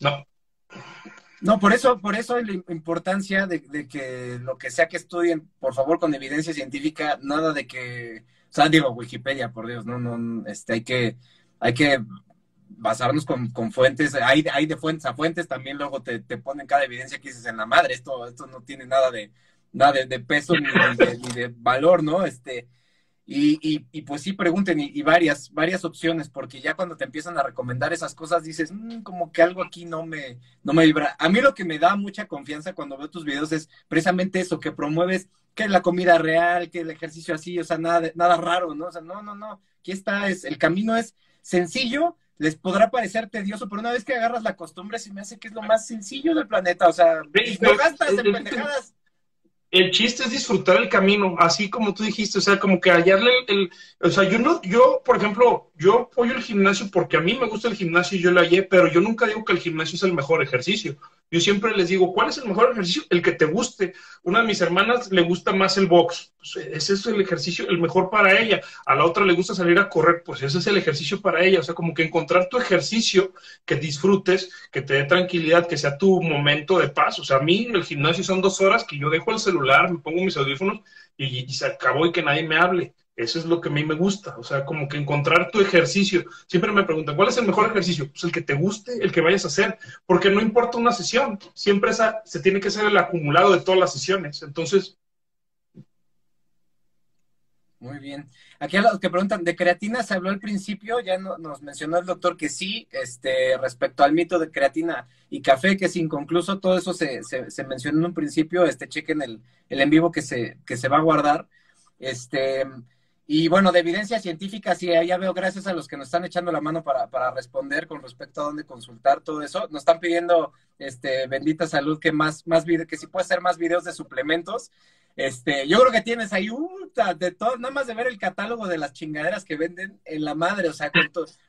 No. No, por eso, por eso la importancia de, de, que lo que sea que estudien, por favor, con evidencia científica, nada de que, o sea, digo, Wikipedia, por Dios, no, no, este, hay que, hay que basarnos con, con, fuentes, hay, hay de fuentes a fuentes, también luego te, te, ponen cada evidencia que dices en la madre, esto, esto no tiene nada de, nada de, peso ni de, [LAUGHS] ni de, valor, ¿no? Este, y, y, y pues sí pregunten y, varias, varias opciones, porque ya cuando te empiezan a recomendar esas cosas dices, mm, como que algo aquí no me, no me vibra. A mí lo que me da mucha confianza cuando veo tus videos es precisamente eso, que promueves que la comida real, que el ejercicio así, o sea, nada, nada raro, ¿no? O sea, no, no, no, aquí está, es, el camino es sencillo, les podrá parecer tedioso, pero una vez que agarras la costumbre, se me hace que es lo más sencillo del planeta. O sea, no gastas en pendejadas el chiste es disfrutar el camino, así como tú dijiste, o sea, como que hallarle el, o sea, yo no, yo, por ejemplo, yo apoyo el gimnasio porque a mí me gusta el gimnasio y yo lo hallé, pero yo nunca digo que el gimnasio es el mejor ejercicio. Yo siempre les digo, ¿cuál es el mejor ejercicio? El que te guste. Una de mis hermanas le gusta más el box, pues ese es el ejercicio, el mejor para ella. A la otra le gusta salir a correr, pues ese es el ejercicio para ella. O sea, como que encontrar tu ejercicio que disfrutes, que te dé tranquilidad, que sea tu momento de paz. O sea, a mí el gimnasio son dos horas que yo dejo el celular, me pongo mis audífonos y, y se acabó y que nadie me hable. Eso es lo que a mí me gusta, o sea, como que encontrar tu ejercicio. Siempre me preguntan, ¿cuál es el mejor ejercicio? Pues el que te guste, el que vayas a hacer, porque no importa una sesión, siempre se tiene que ser el acumulado de todas las sesiones. Entonces... Muy bien. Aquí a los que preguntan, de creatina se habló al principio, ya nos mencionó el doctor que sí, este, respecto al mito de creatina y café, que es inconcluso, todo eso se, se, mencionó en un principio, este, chequen el, el en vivo que se, que se va a guardar. Este, y bueno, de evidencia científica, sí, ya veo, gracias a los que nos están echando la mano para, para responder con respecto a dónde consultar todo eso. Nos están pidiendo, este, bendita salud, que más, más que si puede hacer más videos de suplementos. Este, yo creo que tienes ahí, uh, de todo, nada más de ver el catálogo de las chingaderas que venden en la madre, o sea,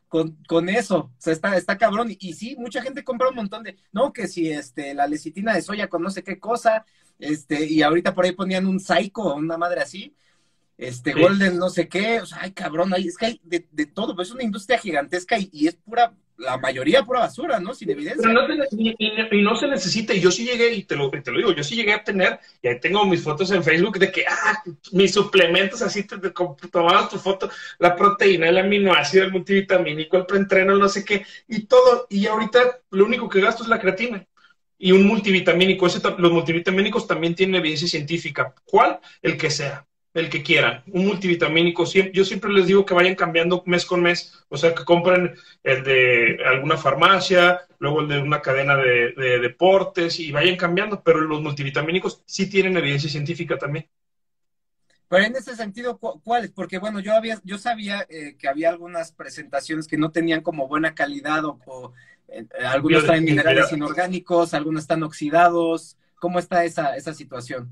con, con, eso. O sea, está, está cabrón. Y, y, sí, mucha gente compra un montón de, no, que si este, la lecitina de soya con no sé qué cosa, este, y ahorita por ahí ponían un psycho, una madre así, este, sí. Golden no sé qué, o sea, ay cabrón, hay, es que hay de, de todo, es una industria gigantesca y, y, es pura, la mayoría pura basura, ¿no? Sin evidencia. Pero no y, y, no se necesita, y yo sí llegué, y te lo, te lo digo, yo sí llegué a tener, y ahí tengo mis fotos en Facebook de que, ah, mis suplementos, así te, te tomabas tu foto, la proteína, el aminoácido, el multivitamínico, el preentreno, no sé qué, y todo, y ahorita lo único que gasto es la creatina y un multivitamínico. Ese, los multivitamínicos también tienen evidencia científica. ¿Cuál? El que sea, el que quieran. Un multivitamínico, yo siempre les digo que vayan cambiando mes con mes, o sea, que compren el de alguna farmacia, luego el de una cadena de, de deportes y vayan cambiando, pero los multivitamínicos sí tienen evidencia científica también. Pero en ese sentido, ¿cuáles? Porque bueno, yo había, yo sabía eh, que había algunas presentaciones que no tenían como buena calidad o, o eh, algunos traen minerales inorgánicos, algunos están oxidados. ¿Cómo está esa, esa situación?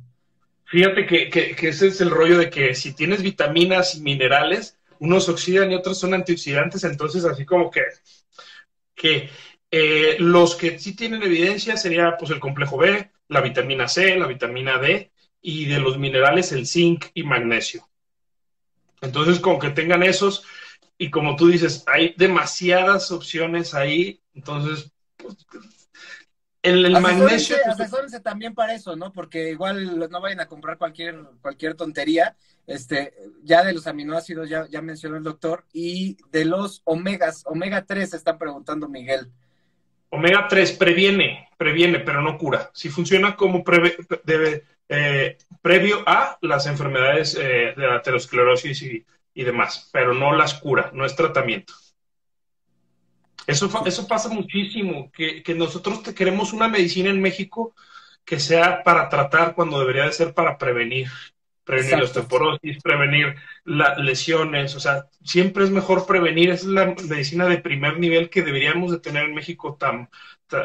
Fíjate que, ese es el rollo de que si tienes vitaminas y minerales, unos oxidan y otros son antioxidantes, entonces así como que, eh, los que sí tienen evidencia sería pues el complejo B, la vitamina C, la vitamina D y de los minerales el zinc y magnesio. Entonces, con que tengan esos, y como tú dices, hay demasiadas opciones ahí, entonces, pues, el, el magnesio. Pues, asesórense también para eso, ¿no? Porque igual no vayan a comprar cualquier, cualquier tontería. Este, ya de los aminoácidos ya, ya mencionó el doctor, y de los omegas, omega 3 están preguntando Miguel. Omega 3 previene, previene, pero no cura. Si funciona como preve, debe, eh, previo a las enfermedades eh, de la aterosclerosis y, y, demás, pero no las cura, no es tratamiento. Eso, eso pasa muchísimo, que, que nosotros te queremos una medicina en México que sea para tratar cuando debería de ser para prevenir, prevenir Exacto. osteoporosis, prevenir las lesiones, o sea, siempre es mejor prevenir, esa es la medicina de primer nivel que deberíamos de tener en México, tan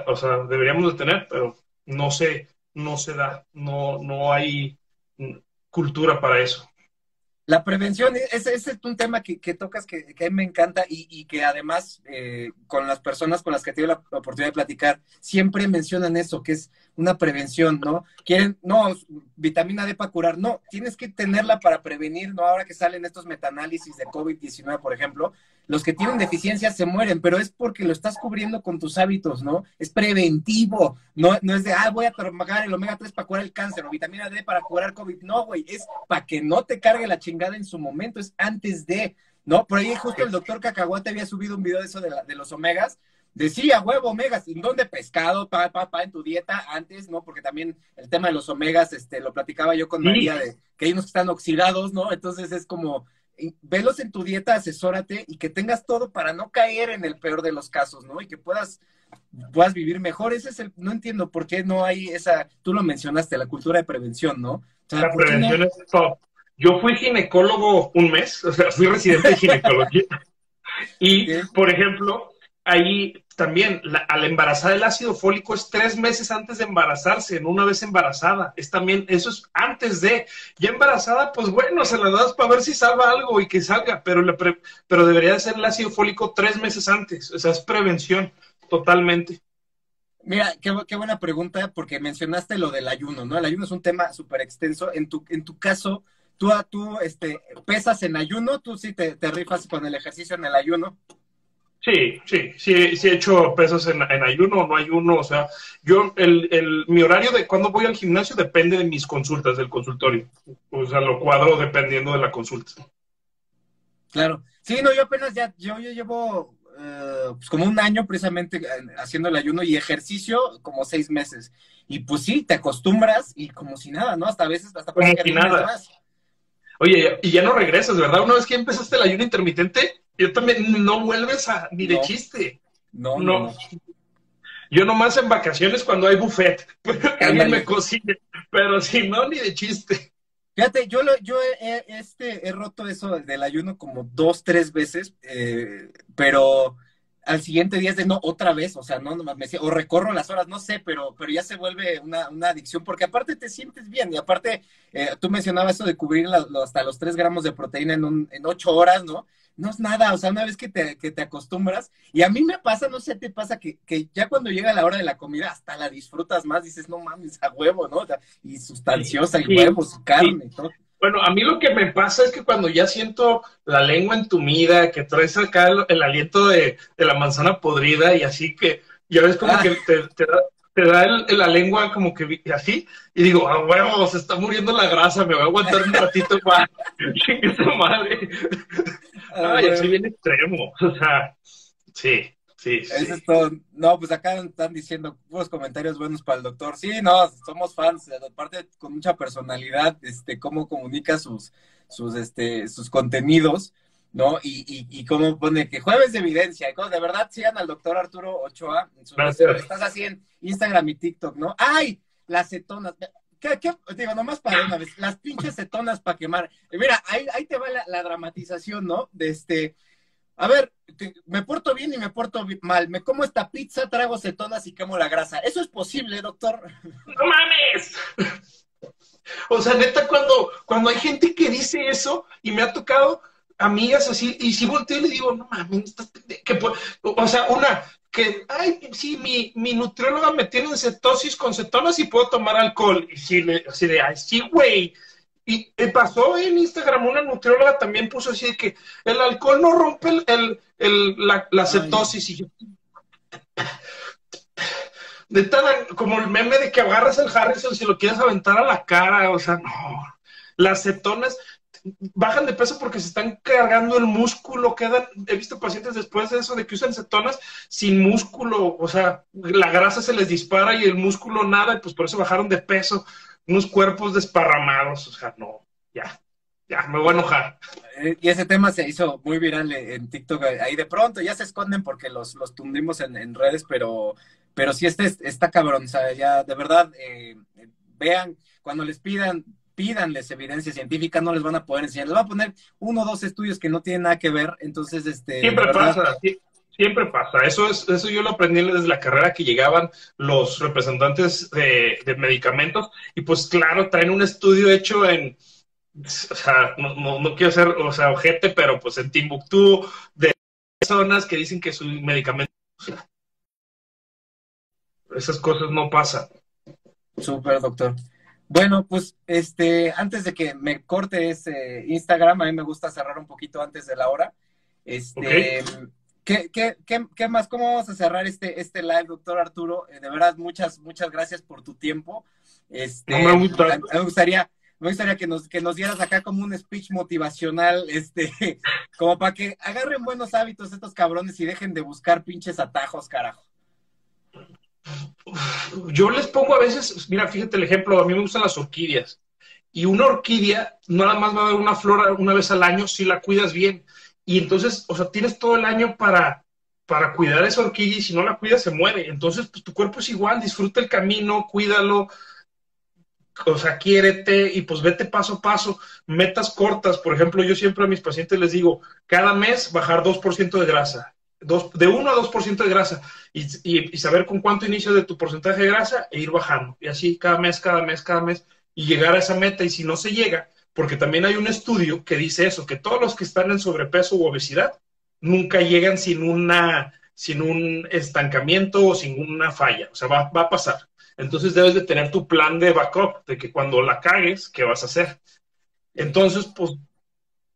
o sea, deberíamos de tener, pero no se, no se da, no, no hay cultura para eso. La prevención, ese, ese es un tema que, que tocas que, que, me encanta y, y que además eh, con las personas con las que tengo la oportunidad de platicar, siempre mencionan eso, que es una prevención, ¿no? Quieren, no, vitamina D para curar, no, tienes que tenerla para prevenir, ¿no? Ahora que salen estos metanálisis de COVID-19, por ejemplo, los que tienen deficiencias se mueren, pero es porque lo estás cubriendo con tus hábitos, ¿no? Es preventivo, no, no es de, ah, voy a tomar el omega 3 para curar el cáncer o vitamina D para curar COVID, no, güey, es para que no te cargue la chingada en su momento, es antes de, ¿no? Por ahí justo el doctor Cacahuate había subido un video de eso de, de los omegas, decía huevo, omegas, ¿en dónde pescado, pa, pa, pa, en tu dieta? Antes, ¿no? Porque también el tema de los omegas, este, lo platicaba yo con María, de que hay unos que están oxidados, ¿no? Entonces es como, velos en tu dieta, asesórate y que tengas todo para no caer en el peor de los casos, ¿no? Y que puedas, puedas vivir mejor. Ese es el, no entiendo por qué no hay esa, tú lo mencionaste, la cultura de prevención, ¿no? O sea, la prevención no? es top. Yo fui ginecólogo un mes, o sea, fui residente de ginecología. [LAUGHS] y, por ejemplo, ahí también la, a la embarazada el ácido fólico es tres meses antes de embarazarse, no una vez embarazada. Es también, eso es antes de. Ya embarazada, pues bueno, se la das para ver si salva algo y que salga, pero, pre, pero debería de ser el ácido fólico tres meses antes. O sea, es prevención totalmente. Mira, qué, qué, buena pregunta, porque mencionaste lo del ayuno, ¿no? El ayuno es un tema súper extenso. En tu, en tu caso, tú, tú este, pesas en ayuno, tú sí te rifas con el ejercicio en el ayuno. Sí, sí, sí, sí he hecho pesos en, en ayuno o no ayuno, o sea, yo, el, el, mi horario de cuando voy al gimnasio depende de mis consultas del consultorio, o sea, lo cuadro dependiendo de la consulta. Claro, sí, no, yo apenas ya, yo, yo llevo uh, pues como un año precisamente haciendo el ayuno y ejercicio como seis meses, y pues sí, te acostumbras y como si nada, ¿no? Hasta a veces, hasta como si nada. Oye, y ya no regresas, ¿verdad? Una vez que empezaste el ayuno intermitente, yo también no vuelves a ni de no. chiste. No, no, no. Yo nomás en vacaciones cuando hay buffet, [LAUGHS] que alguien me cocine, pero si no, ni de chiste. Fíjate, yo, lo, yo he, este, he roto eso del ayuno como dos, tres veces, eh, pero al siguiente día es de no, otra vez, o sea, no, no me decía, o recorro las horas, no sé, pero, pero ya se vuelve una, una adicción, porque aparte te sientes bien, y aparte, eh, tú mencionabas eso de cubrir la, lo, hasta los tres gramos de proteína en, un, en ocho horas, ¿no? No es nada, o sea, una vez que te, que te acostumbras, y a mí me pasa, no sé, te pasa que, que, ya cuando llega la hora de la comida, hasta la disfrutas más, dices, no mames, a huevo, ¿no? y sustanciosa, y huevos, y carne, y todo. Bueno, a mí lo que me pasa es que cuando ya siento la lengua entumida, que traes acá el, aliento de, la manzana podrida y así que ya ves como ah. que te, da, la lengua como que así y digo, a huevo, se está muriendo la grasa, me voy a aguantar un ratito más. [LAUGHS] esa Ay, así bien extremo. [LAUGHS] O sea, sí. Sí, Eso es todo. No, pues acá están diciendo unos comentarios buenos para el doctor. Sí, no, somos fans, aparte con mucha personalidad, este, cómo comunica sus, sus, este, sus contenidos, ¿no? Y, y, y cómo pone que jueves de evidencia. De verdad, sigan al doctor Arturo Ochoa. estás así en Instagram y TikTok, ¿no? ¡Ay! Las cetonas. ¿Qué, qué? Digo, nomás para una vez, las pinches cetonas para quemar. Mira, ahí, ahí te va la, la dramatización, ¿no? De este, a ver, me porto bien y me porto mal. Me como esta pizza, trago cetonas y quemo la grasa. ¿Eso es posible, doctor? ¡No mames! O sea, neta, cuando, cuando hay gente que dice eso y me ha tocado amigas así, y si volteo y le digo, no mames, que, o sea, una, que, ay, sí, mi, mi nutrióloga me tiene en cetosis con cetonas y puedo tomar alcohol. Y sí, así de, ay, sí, güey, y, pasó en Instagram, una nutrióloga también puso así de que el alcohol no rompe el, el, la, la, cetosis. Y yo, de tal, como el meme de que agarras el Harrison si lo quieres aventar a la cara, o sea, no. Las cetonas bajan de peso porque se están cargando el músculo, quedan, he visto pacientes después de eso de que usan cetonas sin músculo, o sea, la grasa se les dispara y el músculo nada, y pues por eso bajaron de peso unos cuerpos desparramados, o sea, no, ya, ya, me voy a enojar. Eh, y ese tema se hizo muy viral en TikTok, ahí de pronto ya se esconden porque los, los tundimos en, redes, pero, pero sí este está cabrón, o sea, ya de verdad, eh, vean, cuando les pidan, pídanles evidencia científica, no les van a poder enseñar, les van a poner uno o dos estudios que no tienen nada que ver, entonces, este... Siempre pasa, Siempre pasa. Eso es, eso yo lo aprendí desde la carrera que llegaban los representantes de, medicamentos y pues claro, traen un estudio hecho en, o sea, no, no, quiero ser, o sea, ojete, pero pues en Timbuktu de personas que dicen que su medicamento, esas cosas no pasan. Súper, doctor. Bueno, pues este, antes de que me corte ese Instagram, a mí me gusta cerrar un poquito antes de la hora. Este, ¿Qué, qué, qué, qué más? ¿Cómo vamos a cerrar este, este live, doctor Arturo? Eh, de verdad, muchas, muchas gracias por tu tiempo. Este, me, gustaría, me gustaría que nos, que nos dieras acá como un speech motivacional, [LAUGHS] este, como para que agarren buenos hábitos estos cabrones y dejen de buscar pinches atajos, carajo. Yo les pongo a veces, mira, fíjate el ejemplo, a mí me gustan las orquídeas. Y una orquídea nada más va a dar una flor una vez al año si la cuidas bien y entonces, o sea, tienes todo el año para, para cuidar esa orquídea y si no la cuidas se muere. Entonces, pues tu cuerpo es igual, disfruta el camino, cuídalo, o sea, quiérete y pues vete paso a paso. Metas cortas, por ejemplo, yo siempre a mis pacientes les digo, cada mes bajar 2% de grasa, dos, de 1 a 2% de grasa y, y, saber con cuánto inicio de tu porcentaje de grasa e ir bajando. Y así cada mes, cada mes, cada mes y llegar a esa meta y si no se llega, porque también hay un estudio que dice eso, que todos los que están en sobrepeso u obesidad nunca llegan sin, una, sin un estancamiento o sin una falla, o sea, va, a pasar. Entonces debes de tener tu plan de backup, de que cuando la cagues, ¿qué vas a hacer? Entonces, pues,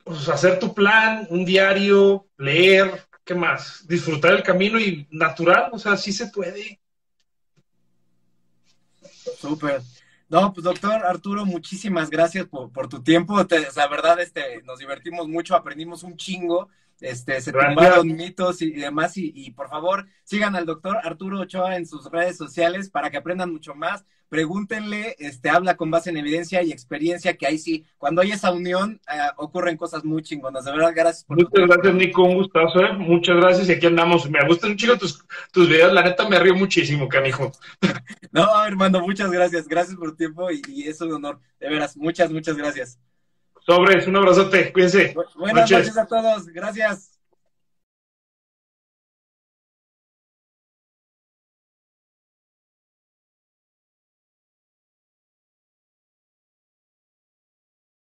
pues hacer tu plan, un diario, leer, ¿qué más? Disfrutar el camino y natural, o sea, sí se puede. Súper. No, pues doctor Arturo, muchísimas gracias por, por tu tiempo. la verdad, este, nos divertimos mucho, aprendimos un chingo, este, se tumbaron mitos y, demás. Y, y, por favor, sigan al doctor Arturo Ochoa en sus redes sociales para que aprendan mucho más pregúntenle, este, habla con base en evidencia y experiencia, que ahí sí, cuando hay esa unión, eh, ocurren cosas muy chingonas. De verdad, gracias por Muchas gracias, Nico, un gustazo, ¿eh? Muchas gracias y aquí andamos. Me gustan chico tus, tus videos, la neta me río muchísimo, canijo. [LAUGHS] no, hermano, muchas gracias. Gracias por tu tiempo y, es un honor. De veras, muchas, muchas gracias. Sobres, un abrazote, cuídense. buenas noches a todos, gracias.